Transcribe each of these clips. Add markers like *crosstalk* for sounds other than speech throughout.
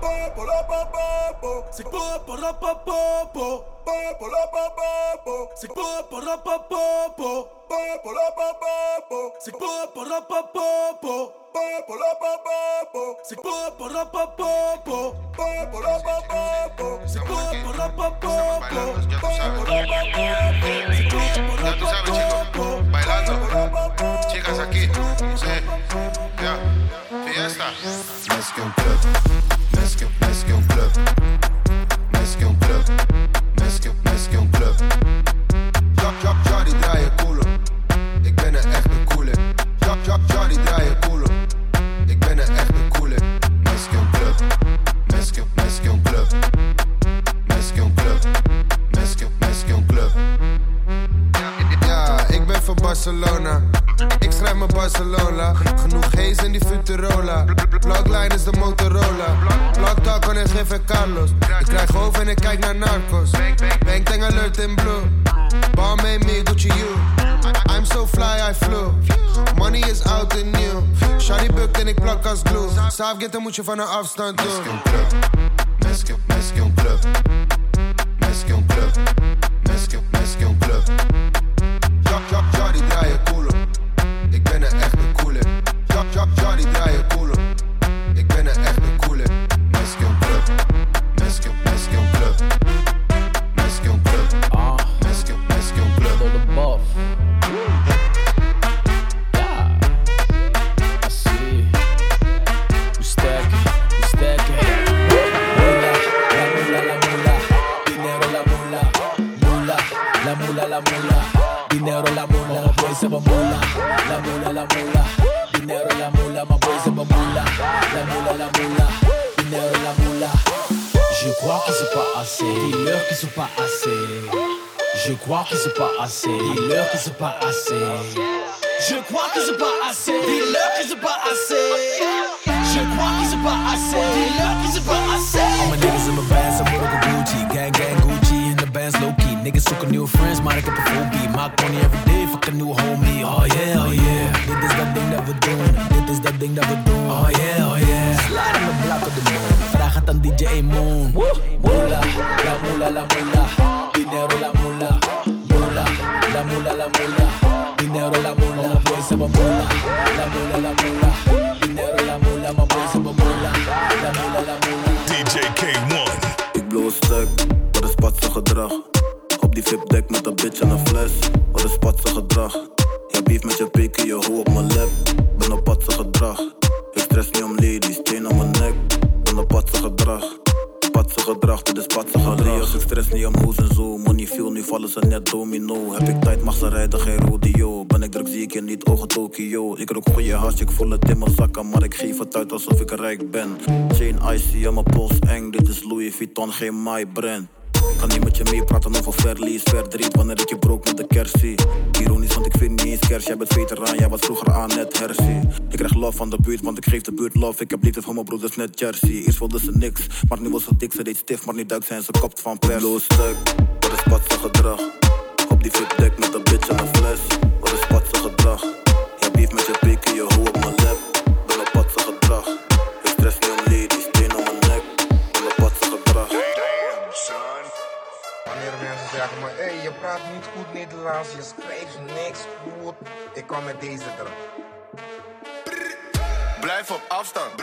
popo, la la la la la la la la bailando, chicas aquí, ya, fiesta, let's go. Johnny draai je culo, ik ben een echte coole. Um club, é um club, um club, é um club. Ja, ik ben van Barcelona. Ik schrijf mijn Barcelona. Genoeg haze in die Futurola. Plugline is de Motorola. Plug en ik Carlos. Ik krijg hoofd en ik kijk naar narcos. Bang tang alert in blue. Ball made me Gucci you. I'm so fly, I flew. Money is out and new. Shawty bukt en ik plak als glue. Saafgitten moet je van een afstand doen. Meske, meske een club. Crois que c'est pas assez. Dis-leur que c'est pas assez. Je crois que c'est pas assez. Dis-leur que c'est pas assez. Je crois que c'est pas assez. Dis-leur que c'est pas assez. All my niggas in my bands, I'm with Gucci. Gang, gang, Gucci. In the bands, low key. Niggas zoeken nieuwe friends, ik heb een full beat. Maak money every day, fuck een nieuwe homie. Oh yeah, oh yeah. Dit is dat ding dat we doen. Dit is dat ding dat we doen. Oh yeah, oh yeah. Slide in the block of the moon. Vraag het aan DJ Moon. Mula, la mula, la mula. Dinero la mula. Mula, la mula, la mula. Dinero la mula. Have a mula. La mula, la mula. Dinero la mula. My boys have a mula. La mula, la mula. DJ K1. Ik blow een stuk, wat is patse gedrag? Op die VIP-deck met een bitch en een fles, wat is patse gedrag? Je beef met je pik, je hoe op mijn lip, ben op patse gedrag. Ik stress niet om ladies, chain om mijn nek, ben op patse gedrag. Patse gedrag, dit is patse gedrag. Ik stress niet om hoes en zo, money veel, nu vallen ze net domino. Heb ik tijd, mag ze rijden, geen rodeo. Ben ik druk, zie ik je niet, ogen Tokio. Ik rook goeie hash, ik voel het in mijn zakken, maar ik geef het uit alsof ik rijk ben. Chain icy aan mijn pols eng, dit is Louis Vuitton, geen my brand. Kan niet met je meepraten over verlies, verdriet wanneer ik je brook met de kersie. Ironisch, ik vind niet eens kers, jij bent veteraan, jij was vroeger aan net hersie. Ik krijg love van de buurt, want ik geef de buurt love. Ik heb liefde voor mijn broeders net Jersey. Eerst wilde ze niks, maar nu was ze dik, ze deed stief, maar nu duikt ze en ze kopt van pers. Loos stuk, wat is patse gedrag? Op die VIP-deck met een bitch en een fles, wat is patse gedrag? Je beef met je pik en je hoe Nederlands, je schrijft niks goed. Ik kom met deze er. Blijf op afstand. Blijf op afstand.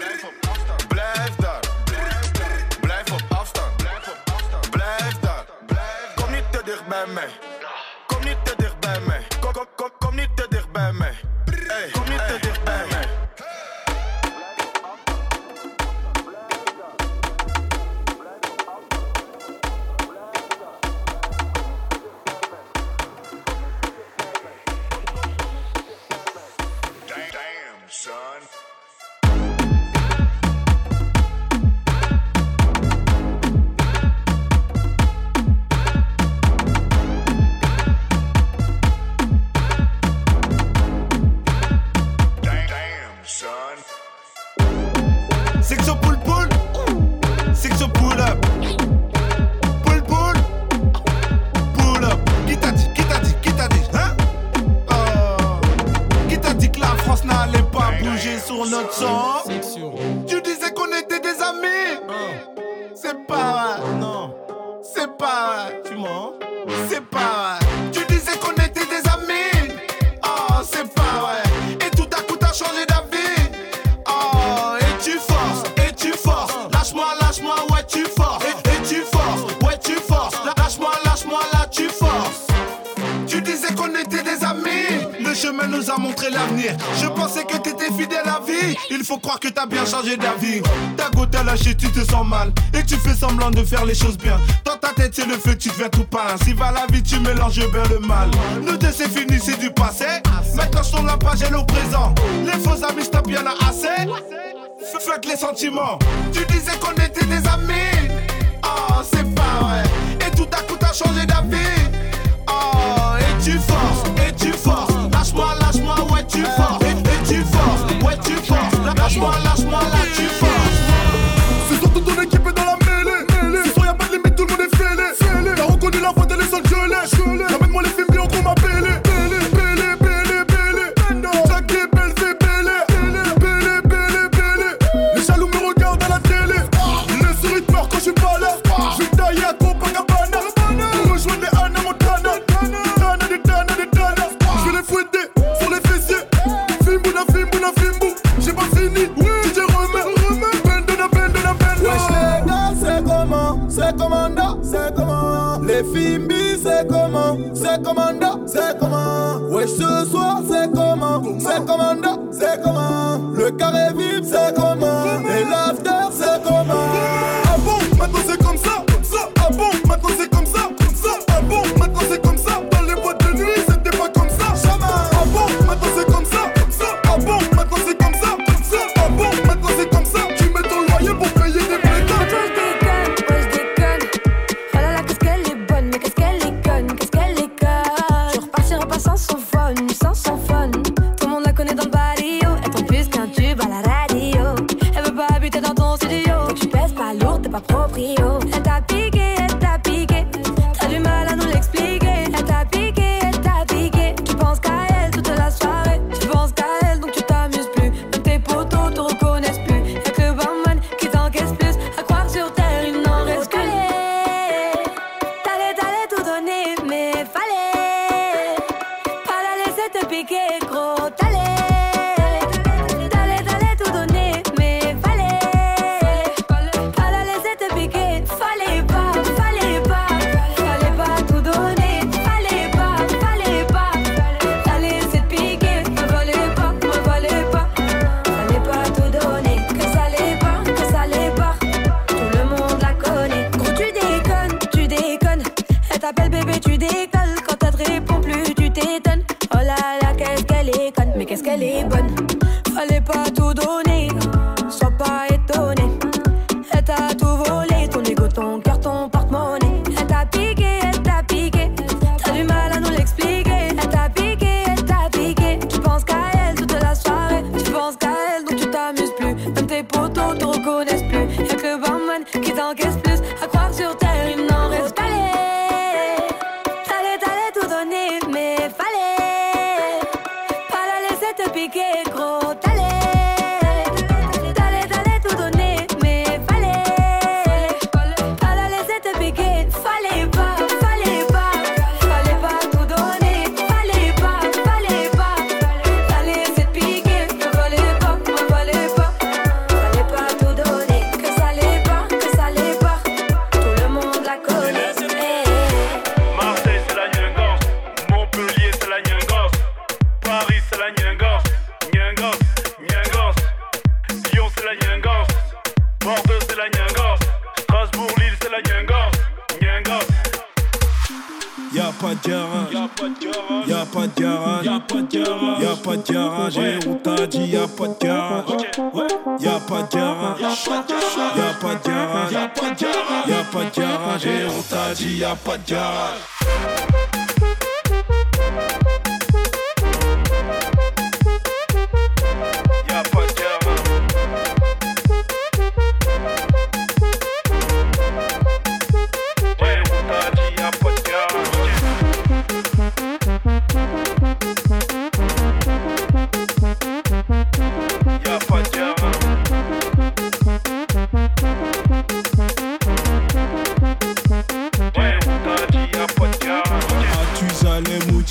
de faire les choses bien. Dans ta tête, c'est le feu, tu deviens tout pâle. Si va la vie, tu mélanges bien le mal. Nous deux, c'est fini, c'est du passé. Maintenant, je la page et le présent. Les faux amis, je bien à assez. Fuck les sentiments. Tu disais qu'on était des amis. Oh, c'est pas vrai. Et tout à coup, t'as changé d'avis. Oh, et tu forces, et tu forces. Lâche-moi, lâche-moi, ouais, tu forces. Et, et tu forces, ouais, tu forces. Lâche-moi, lâche-moi, lâche-moi. notre jeunesse. commanda, c'est comment? Wesh ce soir c'est comment? C'est commanda, c'est comment? Le carré vip c'est comment?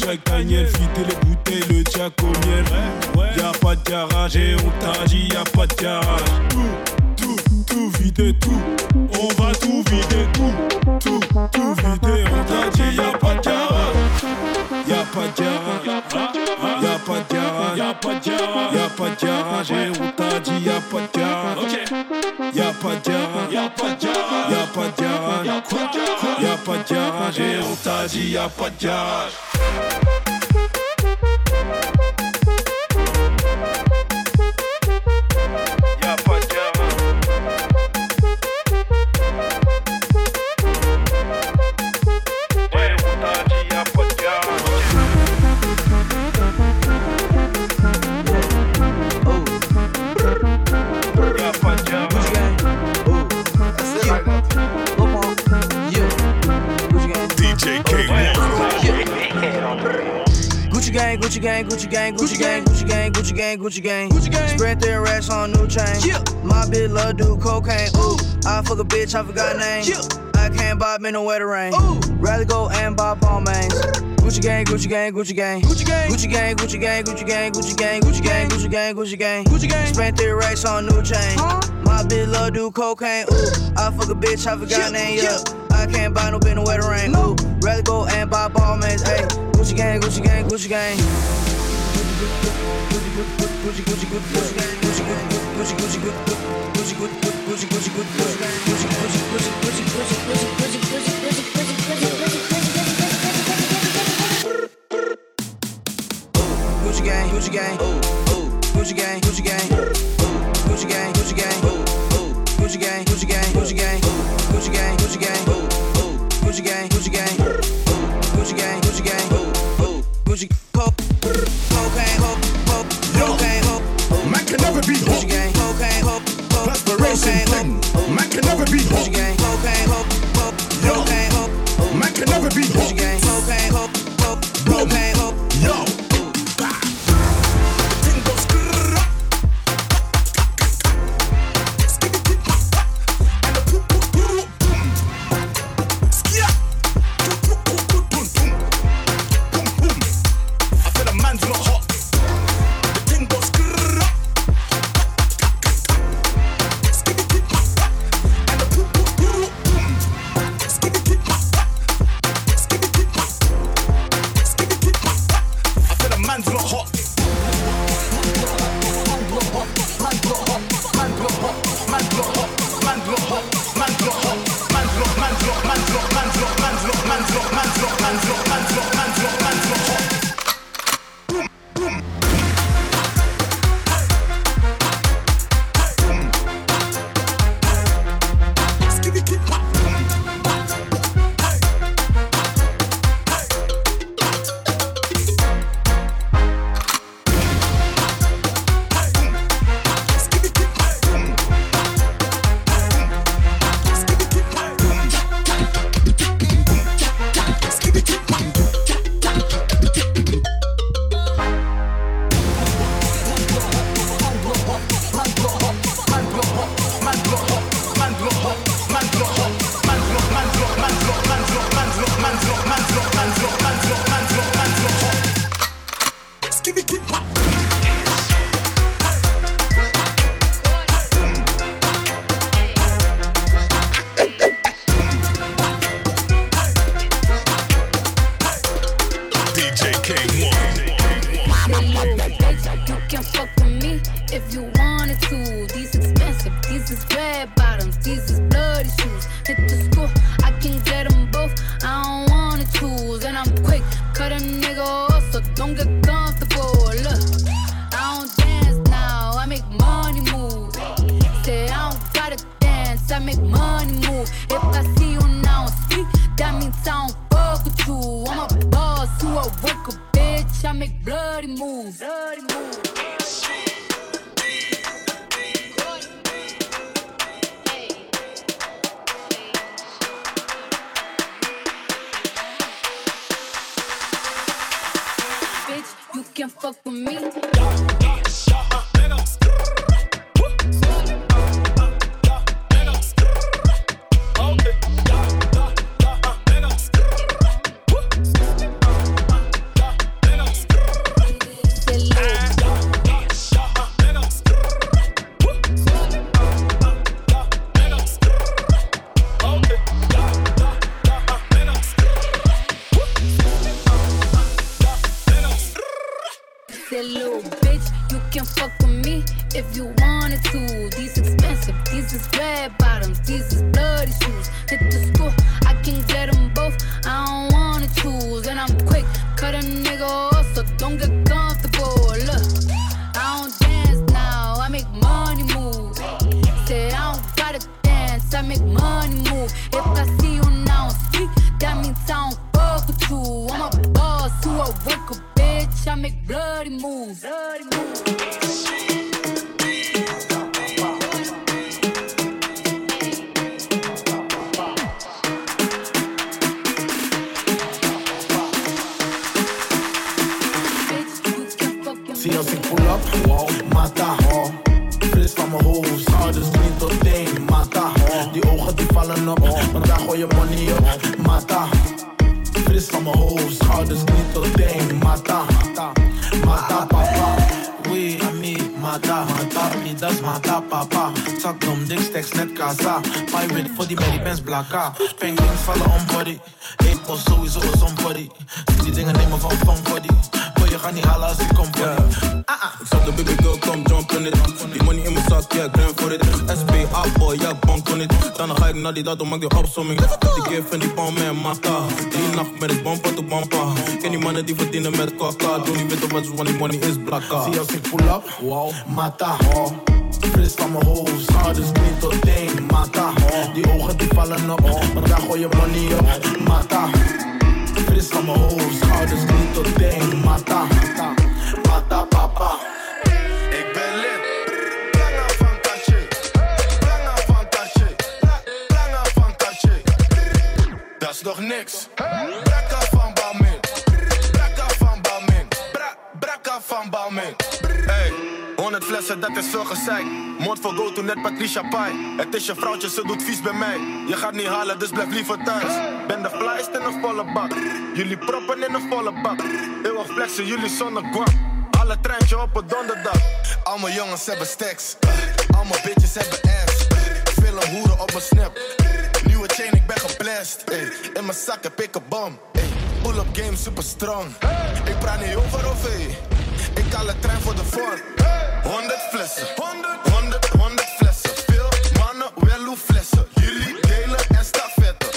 Jack Daniel, fitter les bouteilles, le jack au miel. Y'a pas de garage et on t'a dit y'a pas de garage. Tout, tout, tout vider, tout. On va tout vider, tout, tout, tout vider. On t'a dit y'a pas de garage. Y'a pas de garage. Y'a pas de garage. Y'a pas de garage. Y'a pas de garage et on t'a dit y'a pas de garage. Y'a pas de garage. Y'a pas de garage. Y'a pas de garage. Y'a pas de garage et on t'a dit y'a pas de garage. Bye. gang, Gucci gang, Gucci gang, Gucci gang, Gucci gang. Gucci gang. Spread their racks on new chain. My bitch love do cocaine. Ooh, I fuck a bitch, I forgot name. I can't buy men no wetter rain. Ooh. Rather go and buy Balmain's. Gucci gang, Gucci gang, Gucci gang. Gucci gang, Gucci gang, Gucci gang, Gucci gang, Gucci gang, Gucci gang, Gucci gang, Gucci gang. Gucci gang. Spent three racks on new chain. My bitch love do cocaine. Ooh, I fuck a bitch, I forgot name. Yeah. I can't buy no bin no wetter rain. Ooh, Rather go and buy Balmain's. Ayy, Gucci gang, Gucci gang, Gucci gang. Gucci gang, Gucci gang, Gucci gang, Gucci Coke, cocaine, coke, coke, cocaine. Man can never be. Gucci cocaine, coke, coke, cocaine. Man can never be. Gucci cocaine, coke, coke, cocaine. Man can never be. If you wanted to. These expensive, these is red bottoms, these is bloody shoes. Hit the school, I can get them both. I don't wanna choose, and I'm quick, cut a nigga off, so don't get comfortable. Look, I don't dance now, I make money move. Say I don't gotta dance, I make money move. If I see you now speak, that means I don't fuck with you. I'm a boss, you a worker, bitch. I make bloody moves. Bloody moves. Daar gooi je money op, mata. Fris van mijn hoofd, schouders niet tot teen, mata, mata, papa. Oui, ami, mata, mata, das mata, papa. Zak dom, dik stacks, net casa. Pirate voor die Mary Benz blakka. Penguins vallen on body. Ik was sowieso een zombody. Zie die dingen nemen van van body. Boy, je gaat niet halen als ik kom voor Ik zag de baby girl, come jump on it. Die money in mijn zak, yeah, grand for it. SPA boy, ja, bank on it. Dan ga ik naar die dato, maak die opsomming. Die gift en die bom man, mata. Die nacht met het bumper to bumper. Ken die mannen die verdienen met kaka. Doe niet weten wat ze want die money is blakka. Zie als ik pull up, wow, mata, Fris van mijn hoofd, schouders niet tot teen, mata. Die ogen die vallen op, want daar gooi je money op, mata. Fris van mijn hoofd, schouders niet tot teen, mata, mata, papa. Ik ben lid. Dat is nog niks. Brakka van Balmain. Brakka van Balmain. Bra Brakka van Balmain. 100 flessen, dat is veel gezeik. Moord voor go to net Patricia Pai. Het is je vrouwtje, ze doet vies bij mij. Je gaat niet halen, dus blijf liever thuis. Ben de flyest in een volle bak. Jullie proppen in een volle bak. Eeuwig flexen, jullie zonder. Alle treintje op een donderdag. Al mijn jongens hebben stacks. Al mijn bitches hebben ass. Veel hoeren op mijn snap. Nieuwe chain, ik ben geblest. In mijn zak heb ik een bom. Ey, pull up game super strong. Ik praat niet over OV. Ik haal een trein voor de vorm. 100 flessen. 100, 100, 100 flessen. Veel mannen, wel hoe flessen. Jullie delen en stafetten.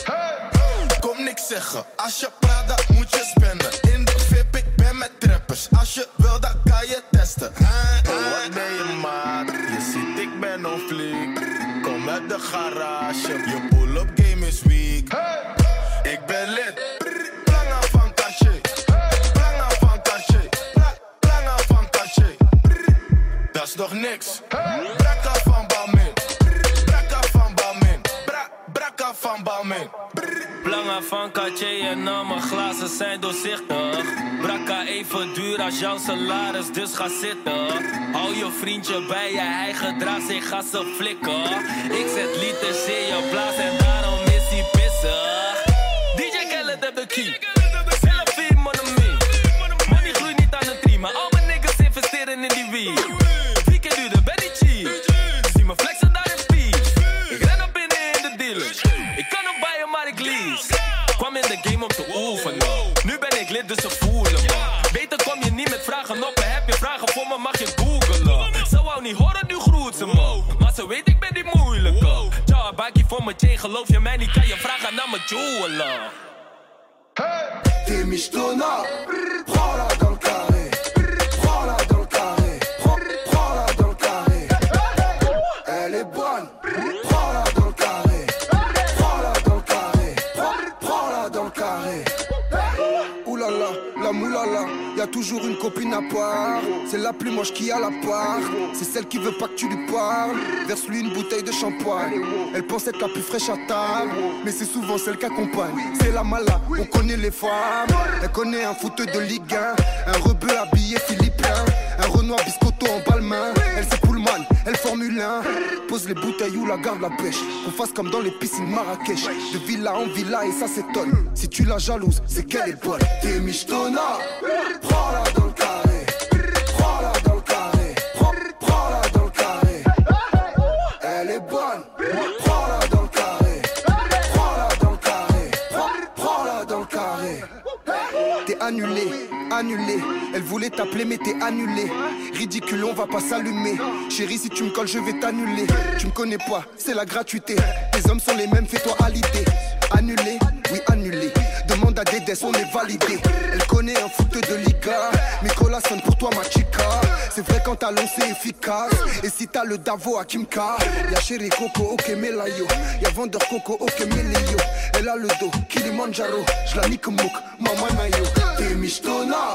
Kom niks zeggen. Als je praat, dan moet je spenden. In de VIP, ik ben met trappers. Als je wil, dan kan je testen. Oh, wat ben je maat? Je ziet, ik ben on fleek. Kom uit de garage. Je pull-up game is weak. Ik ben lid. Nog niks. Brakka van Balmain. Brakka van Balmain. Bra Brakka van Balmain. Planga van Cartier en al mijn glazen zijn doorzichtig. Brakka even duur als jouw dus ga zitten. Hou je vriendje bij je, hij gedraagt zich, ga ze flikken. Ik zet liters in je blaas en daarom is hij pissig. DJ Khaled heb de key. Mij niet? Kan je vragen naar mijn jeweler. T'es michetonnard, prends-la toujours une copine à part. C'est la plus moche qui a la part. C'est celle qui veut pas que tu lui parles. Verse-lui une bouteille de shampoing. Elle pense être la plus fraîche à table, mais c'est souvent celle qui accompagne. C'est la mala, on connaît les femmes. Elle connaît un footeux de Ligue 1, un rebeu habillé philippin, un Renoir biscotto en balmain. Elle Pullman, elle Formule 1. Pose les bouteilles ou la garde la pêche. Qu'on fasse comme dans les piscines Marrakech. De villa en villa et ça s'étonne. Si tu la jalouses, c'est qu'elle est bonne. T'es michetonnard, prends-la dans le carré. Prends-la dans le carré. Prends, prends-la dans le carré. Elle est bonne, prends-la dans le carré. Prends-la dans le carré. Prends, prends-la dans le carré. T'es annulé, elle voulait t'appeler, mais t'es annulé. Ridicule, on va pas s'allumer. Chérie, si tu me colles, je vais t'annuler. Tu me connais pas, c'est la gratuité. Les hommes sont les mêmes, fais-toi à l'idée. Annulé, oui annulé. Demande à Dédès, on est validé. Elle connaît un foot de Liga. Nicolas sonne pour toi ma chica. C'est vrai quand t'as lancé efficace. Et si t'as le Davo à Kimka, y'a chéri Coco, ok Melayo. Y'a vendeur Coco, ok Melayo. Elle a le dos, Kilimanjaro. J'la nique mouk, maman yo. T'es michetona.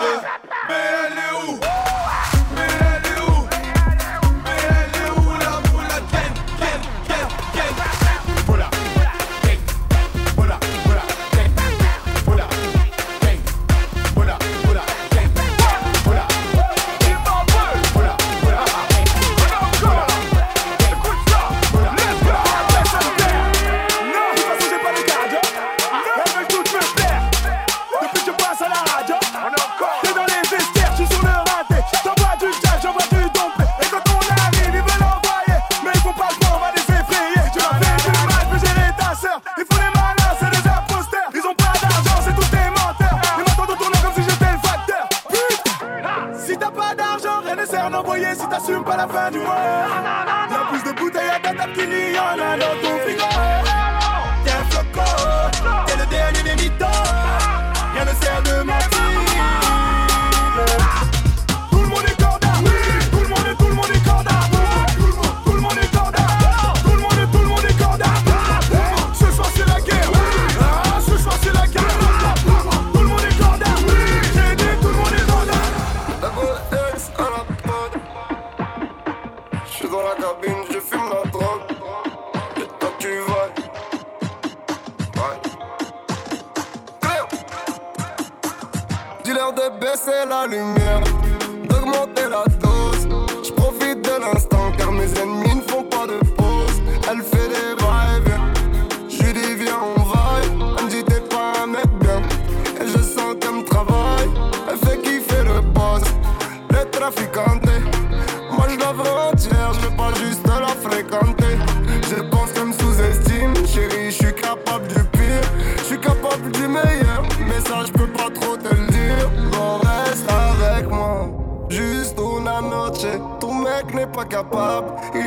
Ah, mais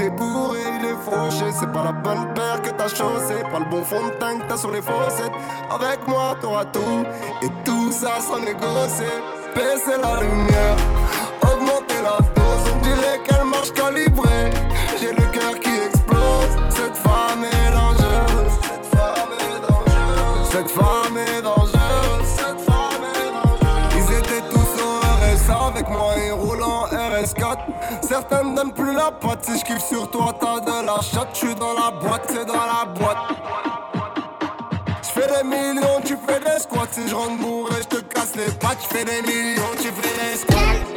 Il est bourré, il est fauché. C'est pas la bonne paire que t'as chaussé. Pas le bon fond de teint que t'as sur les fossettes. Avec moi, t'auras tout. Et tout ça sans négocier. Baisser la lumière, augmenter la dose. On dirait qu'elle marche calibrée. J'ai le cœur qui explose. Cette femme est dangereuse. Cette femme est dangereuse. Cette femme est Certains ne plus la patte. Si je kiffe sur toi, t'as de la chatte. Je suis dans la boîte, c'est dans la boîte. J'fais des millions, tu fais des squats. Si je rentre bourré, je te casse les pattes. J'fais des millions, tu fais des squats.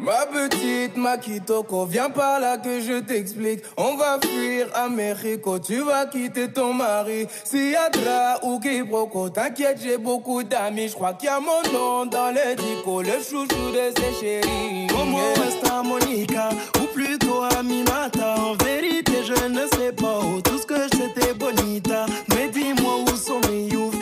Ma petite Makitoko, viens par là que je t'explique. On va fuir à Mexico, tu vas quitter ton mari. Si y'a Dra ou quiproquo, t'inquiète, j'ai beaucoup d'amis. Je crois qu'il y a mon nom dans le dico, le chouchou de ses chéris. Como esta Monica, ou plutôt Aminata. En vérité, je ne sais pas où tout ce que t'es bonita. Mais dis-moi où sont mes youths,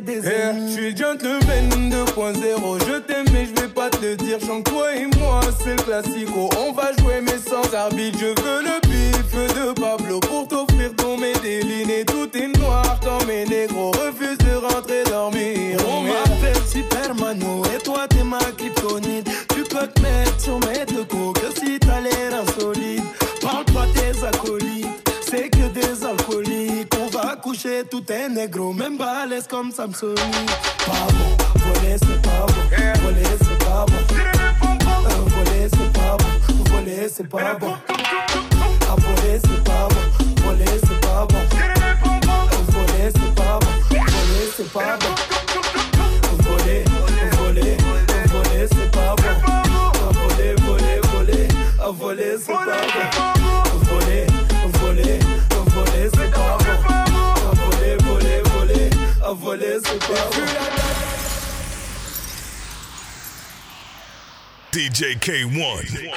des je suis gentleman 2.0, je t'aime mais je vais pas te le dire. Chante toi et moi, c'est le classico. On va jouer mais sans arbitre. Je veux le bif de Pablo pour t'offrir ton Medellin. Et tout est noir quand mes négros refusent de rentrer dormir. On m'appelle Supermano et toi t'es ma kryptonite. Tu peux te mettre sur mes Tout est négro, même balèze comme Samsung. Pas bon, voler c'est pas bon, voler c'est pas bon. Euh, Voler c'est pas bon, voler c'est pas bon. Ah, voler c'est pas bon, voler c'est pas bon. Euh, Voler c'est pas bon, voler c'est pas bon. Voler, voler, c'est pas bon. Ah, Voler, voler, voler, ah, voler c'est pas bon. Voler c'est pas. DJ K1.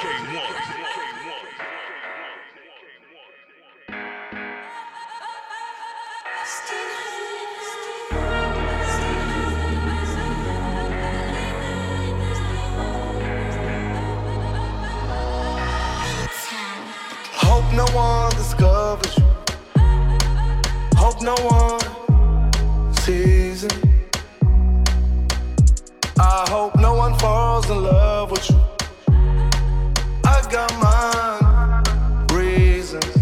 Hope no one discovers you. Hope no one I hope no one falls in love with you. I got my reasons.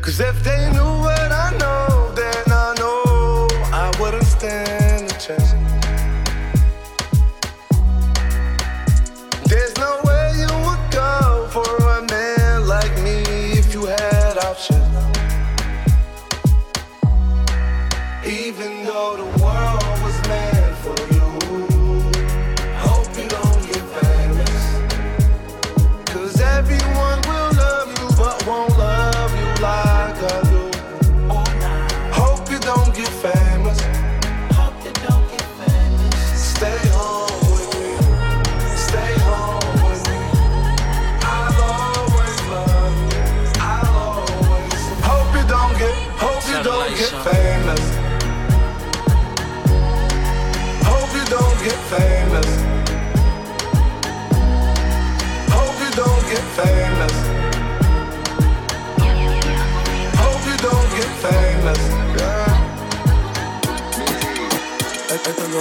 Cause if they knew what I know, then I know I wouldn't stand a chance.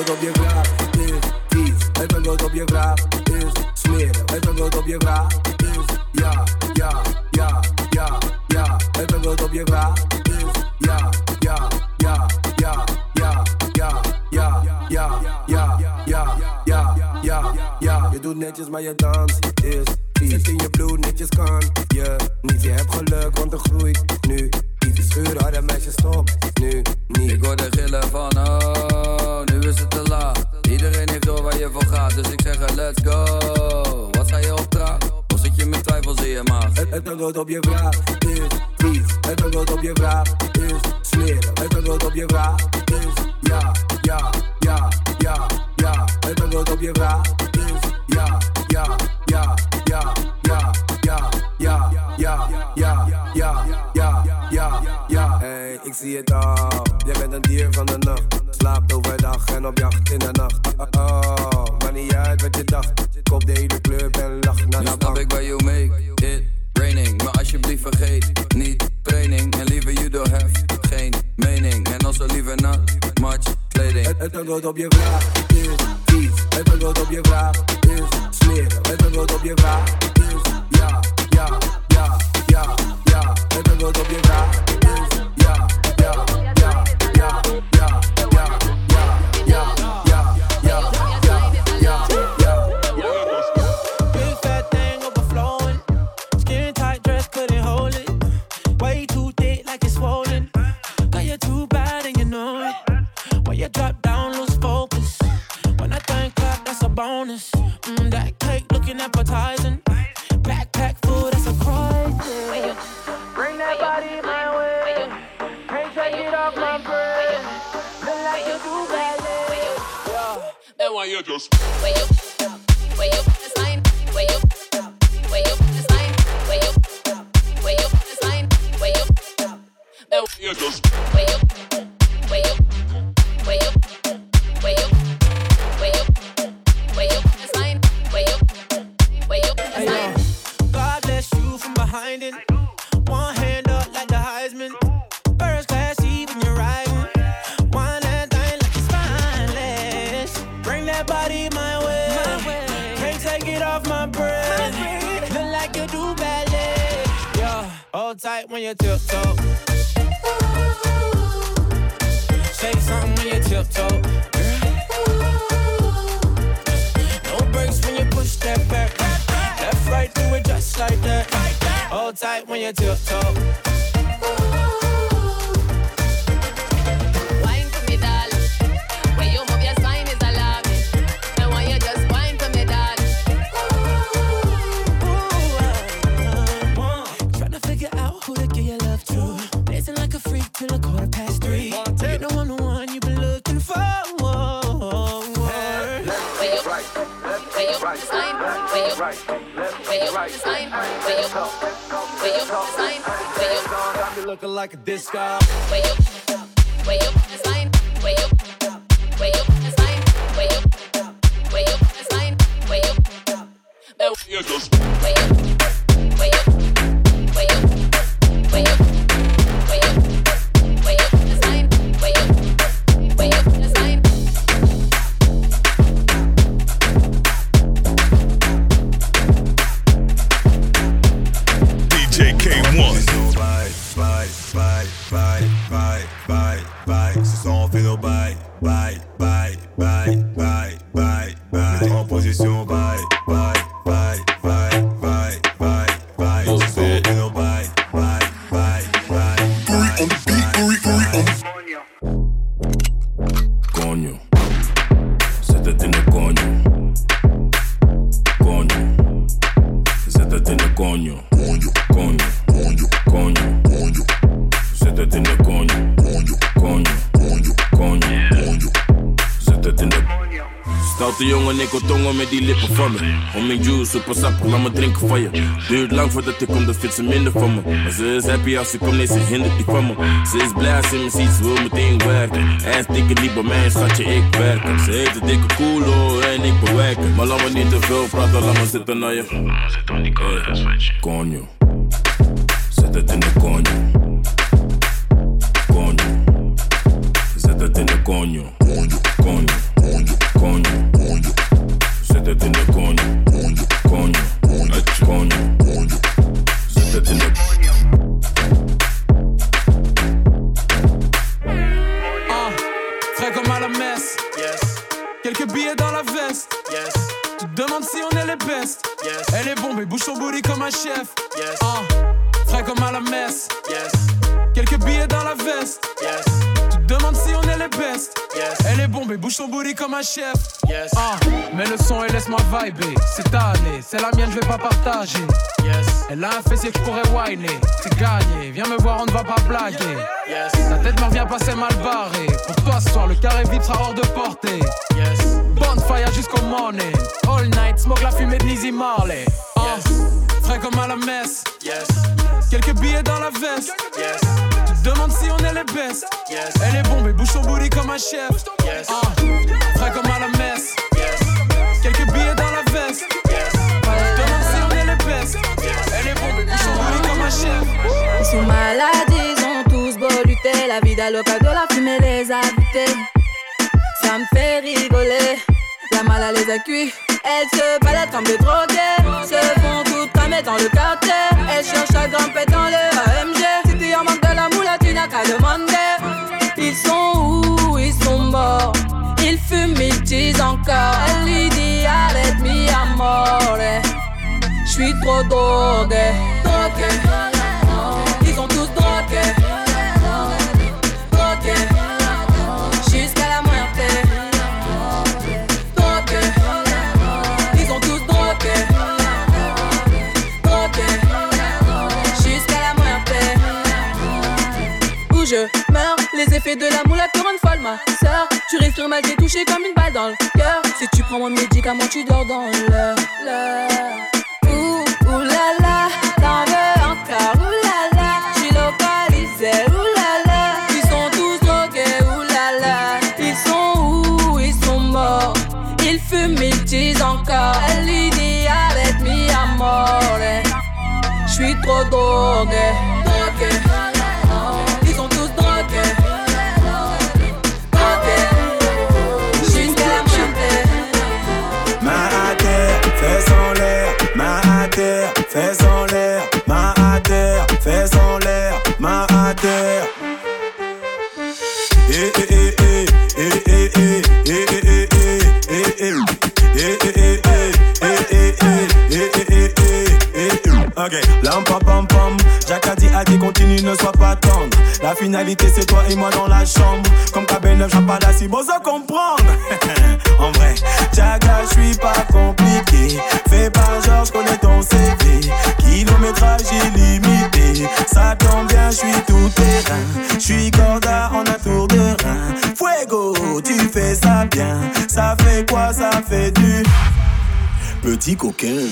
Vraag is vies. Het antwoord op je vraag is smerig. Het antwoord op je vraag is ja, ja, ja, ja, ja. Antwoord op je vraag is ja, ja, ja, ja, ja, ja, ja, ja, ja, ja, ja, ja, ja. Je doet netjes, maar je dans is vies. In je bloed netjes kan je niet. Je hebt geluk, want er groeit nu iets. Schuren, harde meisjes, stop nu niet. Ik hoorde gillen van oh, is het te laat. Iedereen heeft door waar je voor gaat, dus ik zeg er let's go. Wat ga je opdragen? Of zit je met twijfels in je maag? Het, het antwoord op je vraag is vies. Het antwoord op je vraag is smerig. Het antwoord op je vraag is ja, ja, ja, ja, ja. Het antwoord op je vraag is ja, ja, ja, ja, ja, ja, ja, ja, ja, ja, ja, ja, ja. Hey, ik zie het al. Jij bent een dier van de nacht. Slaapt overdag en op jacht in de nacht. Oh, oh, maar niet uit wat je dacht. Kop de hele club en lach naar de bank. ik waar you make it raining. Maar alsjeblieft vergeet niet training. En liever you don't have geen mening. En also liever not much kleding. Het, het antwoord op je vraag is vies. Het antwoord op je vraag is smerig. Het antwoord op je vraag is ja, ja, ja, ja, ja. Het antwoord op je vraag is you drop down, lose focus. When I think clap, that's a bonus. Mm, that cake looking appetizing. Backpack food, that's a crisis. Bring that body my way. Can't take it off my brain. Look like you do ballet. Yeah. Then why you just Way up, way up this line, way up, way up this line, way up, way up this line, way up. then why you just Way up, you tiptoe. Say something when you tiptoe. No brakes when you push that back. Left, right, do it just like that. Hold tight when you tiptoe. this guy. Ik wil tongen met die lippen van me. Homing juice, super sap, laat me drinken van je. Duurt lang voordat ik kom, dan vindt ze minder van me. Maar ze is happy als ze komt, nee, ze hindert die van me. Ze is blij als ze me ziet, ze wil meteen werken. Is dikke niet bij mij, schatje, ik werk. Ze heeft een dikke koelo en ik bewerk. Maar laat me niet te veel praten, laat me zitten naar je. Zit aan die Coño, zet het in de coño. Coño, zet het in de coño. Coño, coño. Un chef. Ah, mets le son et laisse-moi vibrer. C'est ta année, c'est la mienne, je vais pas partager. Elle a un fessier que je pourrais whiner. C'est gagné, viens me voir, on ne va pas blaguer. Ta tête me revient passer mal barré. Pour toi ce soir, le carré vide sera hors de portée. Bonfire jusqu'au morning. All night, smoke la fumée de Lizzie Marley. Ah, frais comme à la messe. Quelques billets dans la veste. Demandes si on est les best. Elle est bombe et bouge son booty comme un chef. Ah, frais comme à la messe. Quelques billets dans la veste. Demandes si on est les best. Elle est bombe et bouge son booty comme un chef. Ils sont malades, ils ont tous beau lutter. La vie d'Aloca de la fumée les a butés. Ça me fait rigoler. La mala les a cuits. Elles se baladent comme des drogués. Se font toutes cramer dans le quartier. Elles cherchent à grimper dans le AMG. Manque de la moula, tu n'as qu'à demander. Ils sont où? Ils sont morts. Ils fument, ils disent encore. Elle lui dit arrête mi amore. J'suis trop drogué. Drogué. Sœur. Tu respires mal, t'es touché comme une balle dans le cœur. Si tu prends mon médicament, tu dors dans l'heure. Ouh, ouh là là, t'en veux encore, ouh là là. Localisé, ouh là là. Ils sont tous drogués, ouh là là. Ils sont où, ils sont morts. Ils fument, ils disent encore. Elle lui dit arrête mi amore. J'suis trop drogué, Ok, lam pam pam pam, a dit a dit continue ne sois pas tendre. La finalité c'est toi et moi dans la chambre. Comme KB9 j'en pas si bon ça comprendre. *laughs* en vrai, Jaga je suis pas compliqué. Fais pas genre je connais ton CV. Kilométrage illimité. Ça tombe bien, je suis tout terrain. Je suis corda en un tour de rein. Fuego, tu fais ça bien. Ça fait quoi? Ça fait du petit coquin.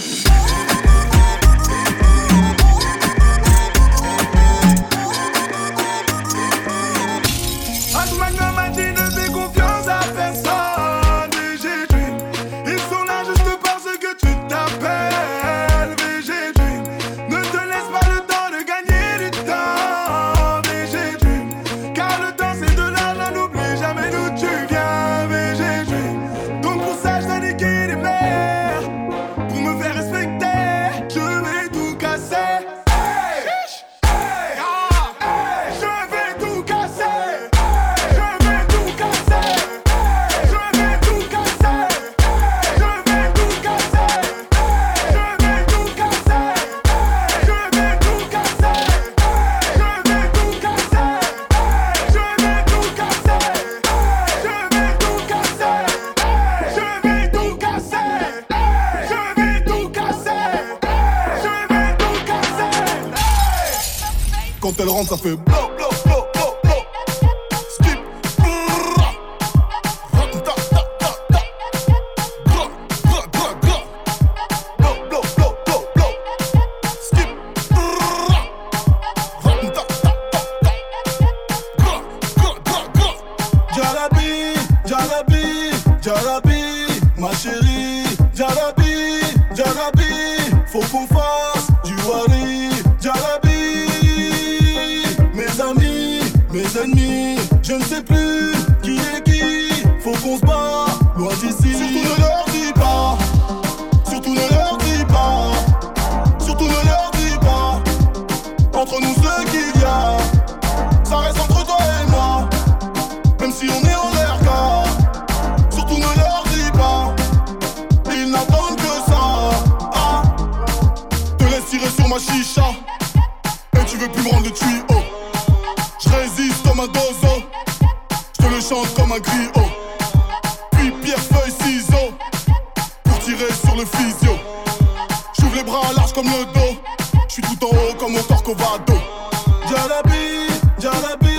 Jalabi, Jalabi,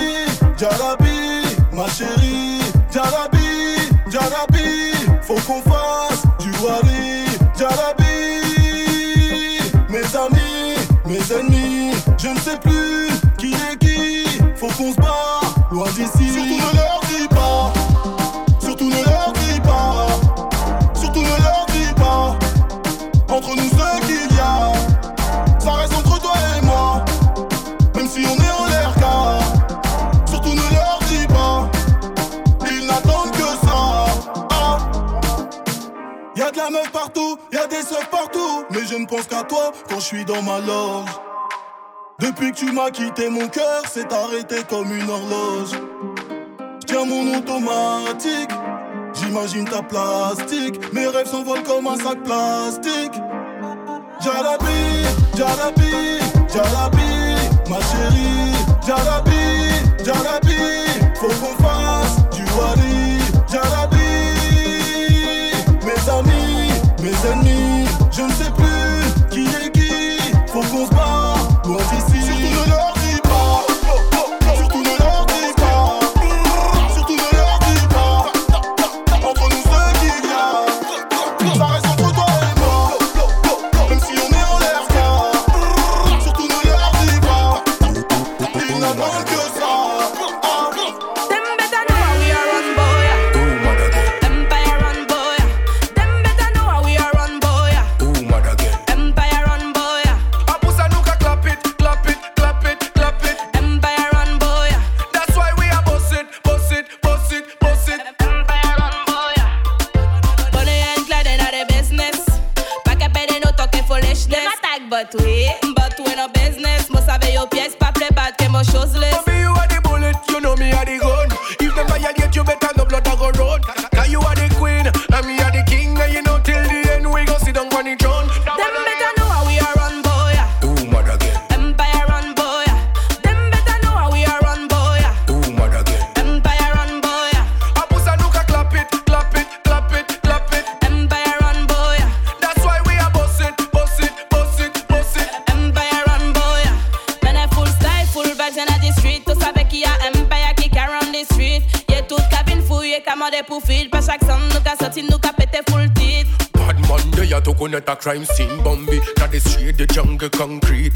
Jalabi, ma chérie. Jalabi, Jalabi, faut qu'on fasse du wari. Jalabi, mes amis, mes ennemis, je ne sais plus. Mais je ne pense qu'à toi quand je suis dans ma loge. Depuis que tu m'as quitté, mon cœur s'est arrêté comme une horloge. Tiens mon automatique, j'imagine ta plastique. Mes rêves s'envolent comme un sac plastique. Jalabi, Jalabi, Jalabi, ma chérie. Jalabi, Jalabi, faut qu'on fasse du wari. Jalabi, mes amis, mes ennemis. Je ne sais plus crime scene. Bumby That is straight the jungle concrete.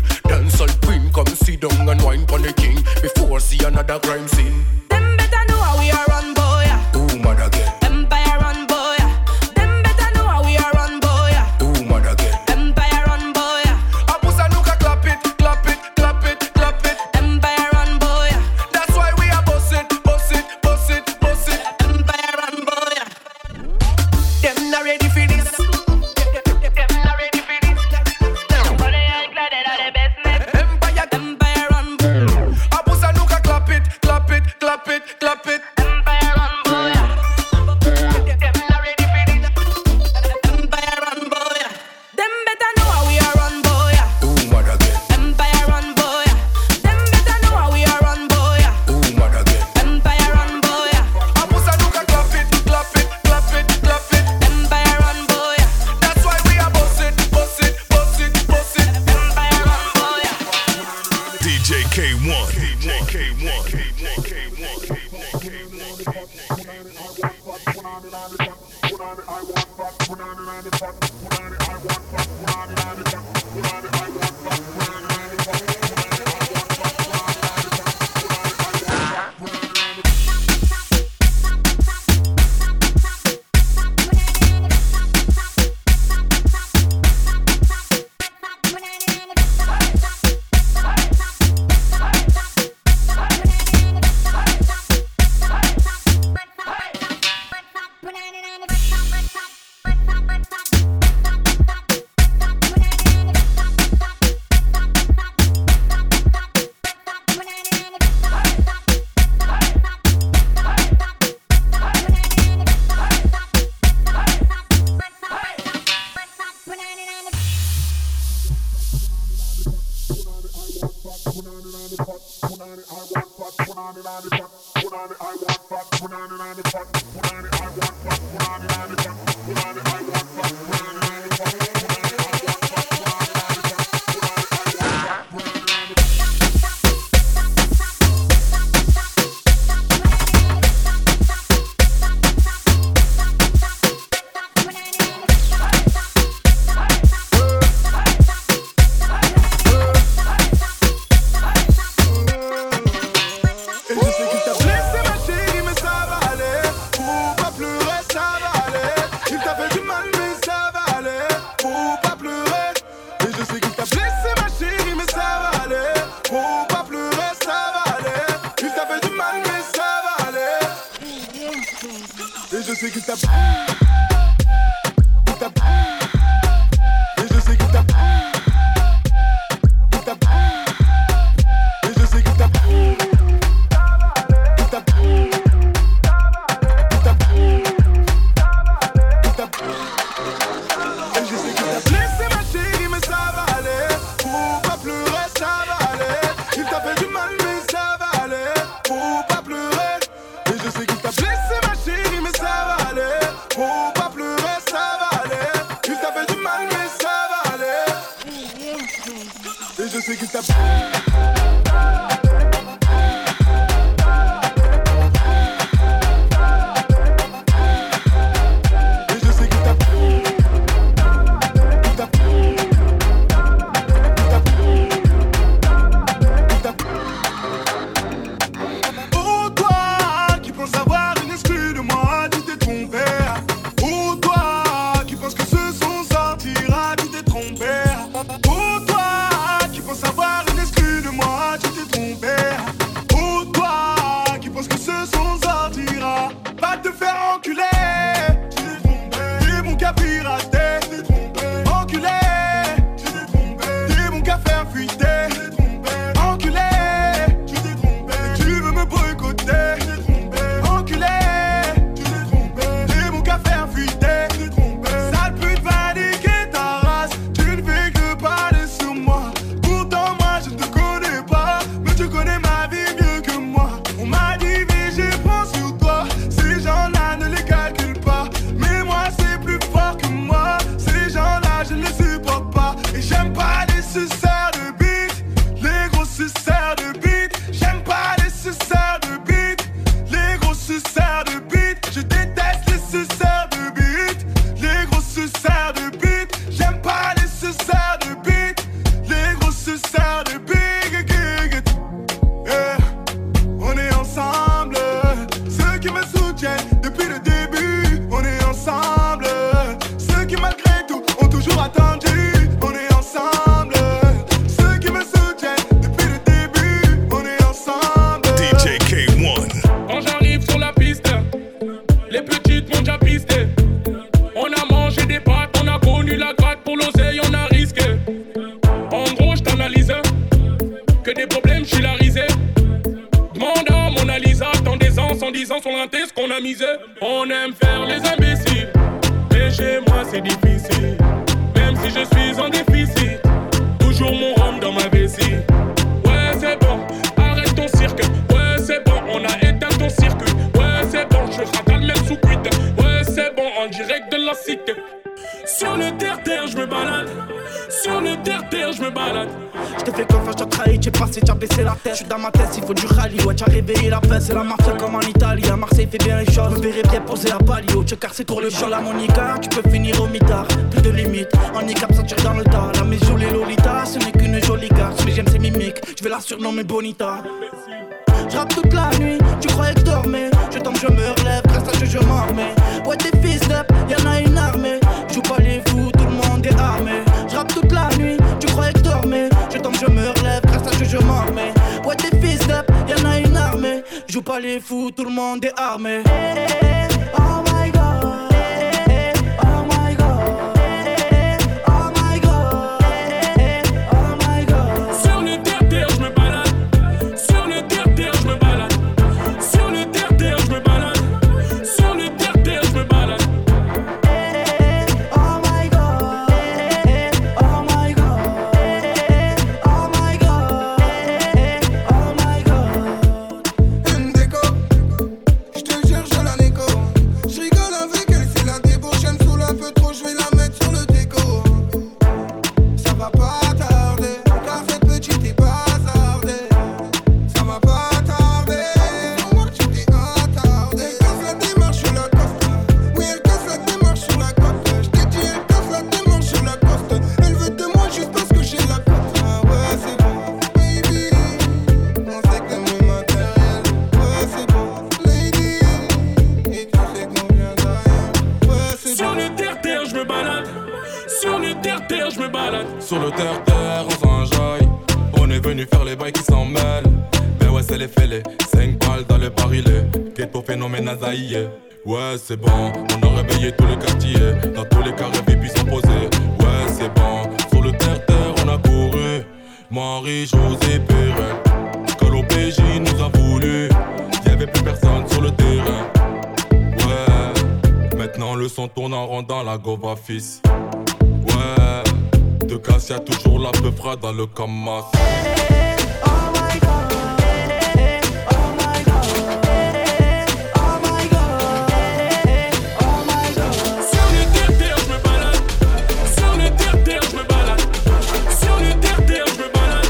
see the PC. je me balade. Je te confiance, t'as trahi, t'es passé, t'as baissé la tête. Je suis dans ma tête, il faut du rallye, ouais, t'as réveillé la paix, c'est la mafia comme en Italie. À Marseille, fait bien les choses, me verrai bien poser la palio. Check car c'est pour le show, la Monica, tu peux finir au mitard. Plus de limites, handicap, ça tire dans le tas. La maison, les Lolita, ce n'est qu'une jolie garce. Mais j'aime ses mimiques, je vais la surnommer Bonita. J'rappe toute la nuit, tu croyais que dormais. Je tombe, je me relève, grâce à Dieu, je m'en remets. Ouais, tes fils d'up, y'en a une armée. pas les fous, tout le monde est armé. Venu faire les bails qui s'en mêlent. Ben ouais, c'est les fêlés. 5 balles dans le barillet. Ghetto phénomène à Zaïe. Ouais, c'est bon, on a réveillé tous les quartiers. Dans tous les carrés, puis sont posés. Ouais, c'est bon, sur le terre-terre, on a couru. Marie-Josée Perret. Que l'OPJ nous a voulu. Y'avait plus personne sur le terrain. Ouais, maintenant le son tourne en rond dans la Gova fils. De casse, y'a toujours la peufra dans le Kamas. Sur le terre-terre, je me balade. Sur le terre-terre, je me balade. Sur le terre-terre, je me balade.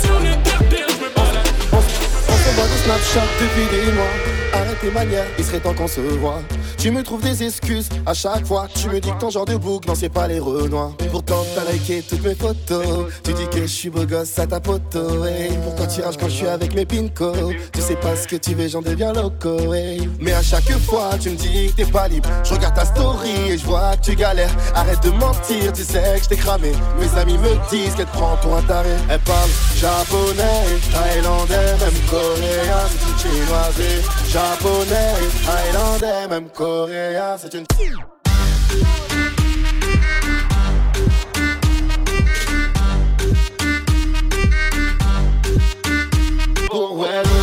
Sur le terre-terre, je me balade. On se voit de Snapchat depuis des mois. Arrête tes manières, il serait temps qu'on se voit. Tu me trouves des excuses à chaque fois. Tu me dis que ton genre de bouc, non, c'est pas les renois. Pourtant, t'as liké toutes mes photos. Tu dis que je suis beau gosse à ta poteau. Hey. Pourquoi tu quand je suis avec mes pinko Tu sais pas ce que tu veux, j'en deviens loco. hey. Mais à chaque fois, tu me dis que t'es pas libre. Je regarde ta story et je vois que tu galères. Arrête de mentir, tu sais que je t'ai cramé. Mes amis me disent qu'elle te prend pour un taré. Elle parle japonais, thaïlandais, même coréen, chinoise. Japonais, thaïlandais, même coréen, Coréa, c'est une. Oh, well.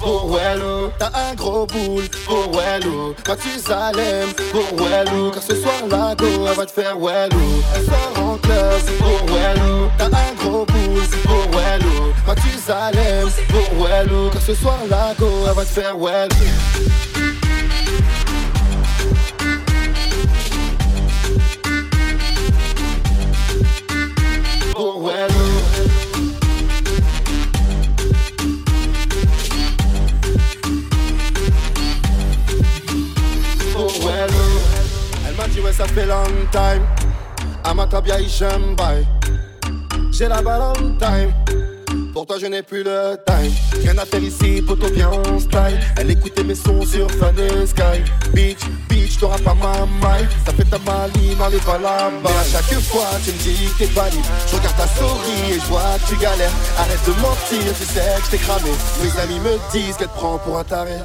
Pour Wello. T'as un gros boule pour Wello. Quand tu s'alèmes pour Wello. Car ce soir la go, elle va te faire Wello. Elle sort en club pour Wello. T'as un gros boule pour Wello. S'alèmes pour Wello. Car ce soir la go, elle va te faire Wello. J'aime bye. J'ai la balle on time Pour toi je n'ai plus le time. Rien à faire ici poto bien on style. Elle écoutait mes sons sur Fun and Sky. Bitch, bitch t'auras pas ma maille. Ça fait ta maline, allez pas là-bas. À chaque fois tu me dis que t'es pas libre Je regarde ta story et je vois que tu galères. Arrête de mentir, tu sais que je t'ai cramé. Mes amis me disent qu'elle te prend pour un taré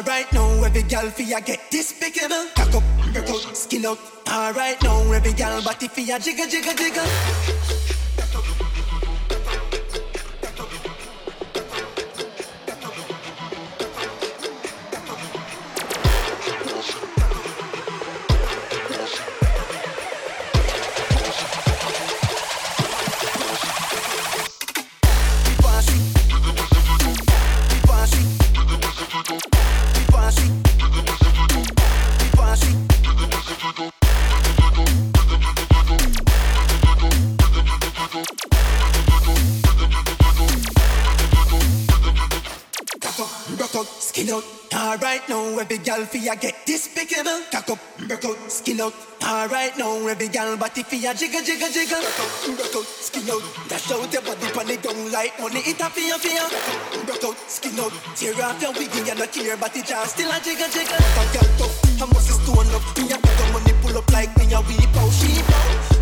Alright now, every gal fi ya get despicable. Cock up, broke out, skin out. Alright now, every gal body fi ya jiggle, jiggle, jiggle. Gal fi ya get despicable. Cock up, broke out, skin out. Alright now, every gal body fi ya jiggle, jiggle, jiggle. Broke out, broke out, skin out. Dash out your body pon the down like money. It a fi ya fi ya. Broke out, skin out. Tear off your wig and you not care, but it just still a jiggle, jiggle. Fuck gal tough, I must stone up. Me a big money pull up like me a weep out, sheep out.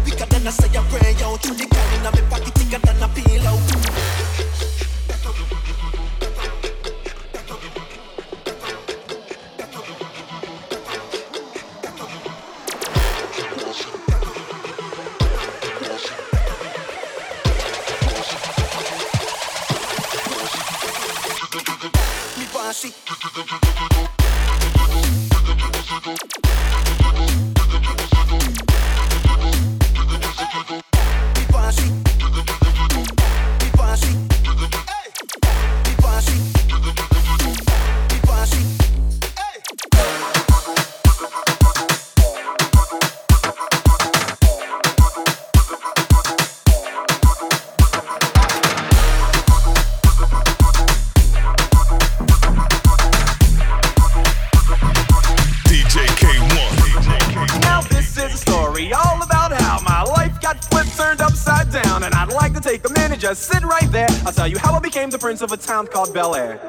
called Bel Air.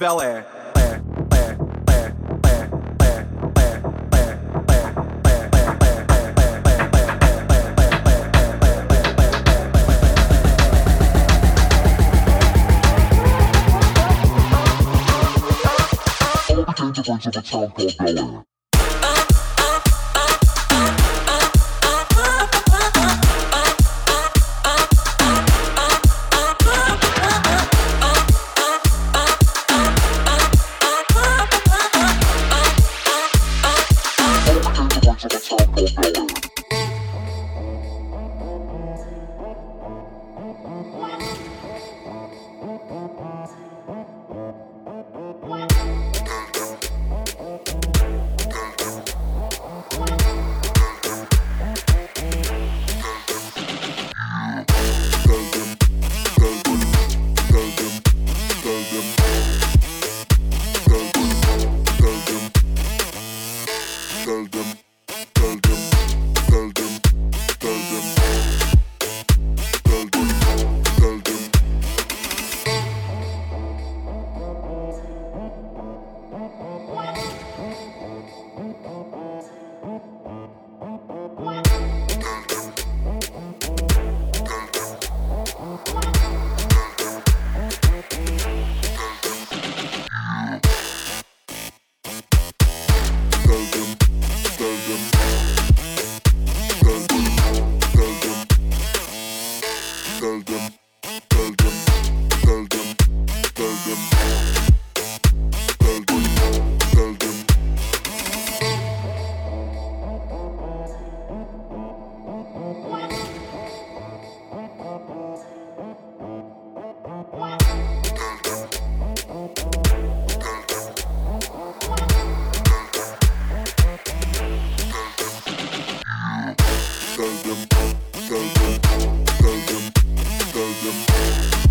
Bel Air. Turn to the town called Bel Air. Thank you.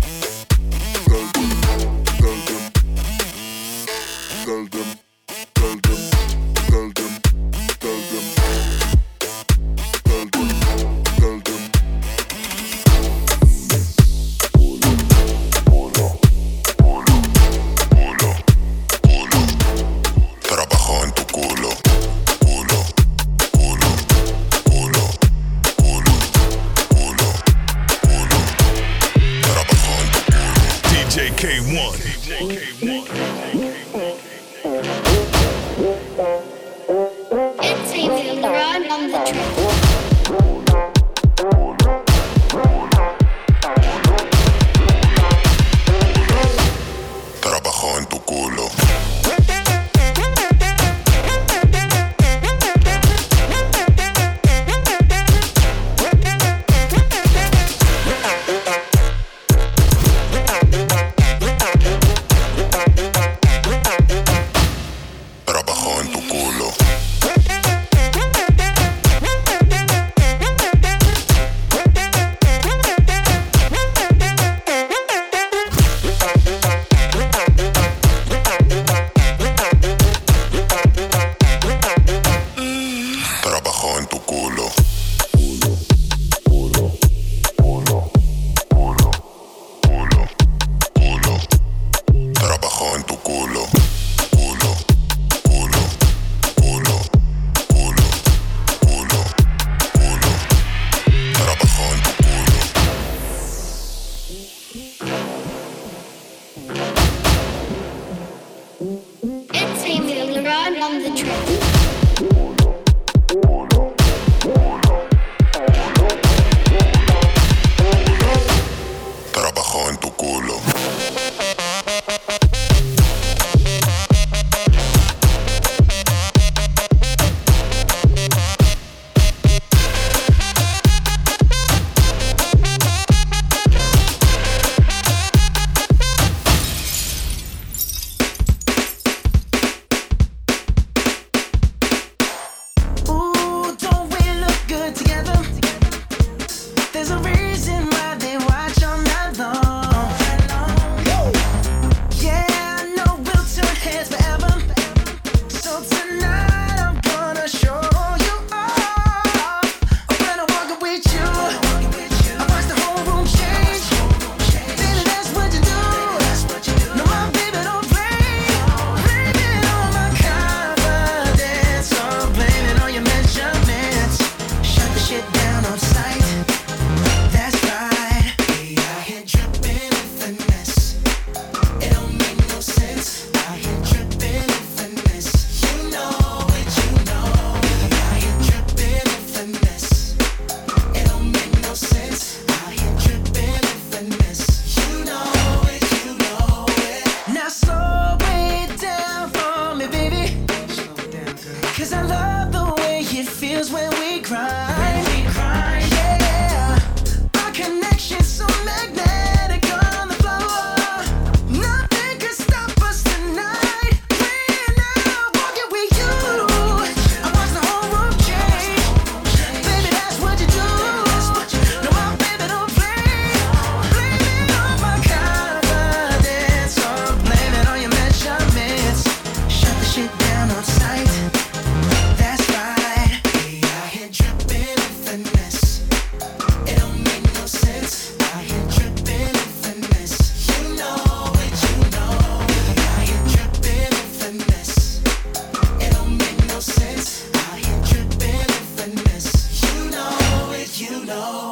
Know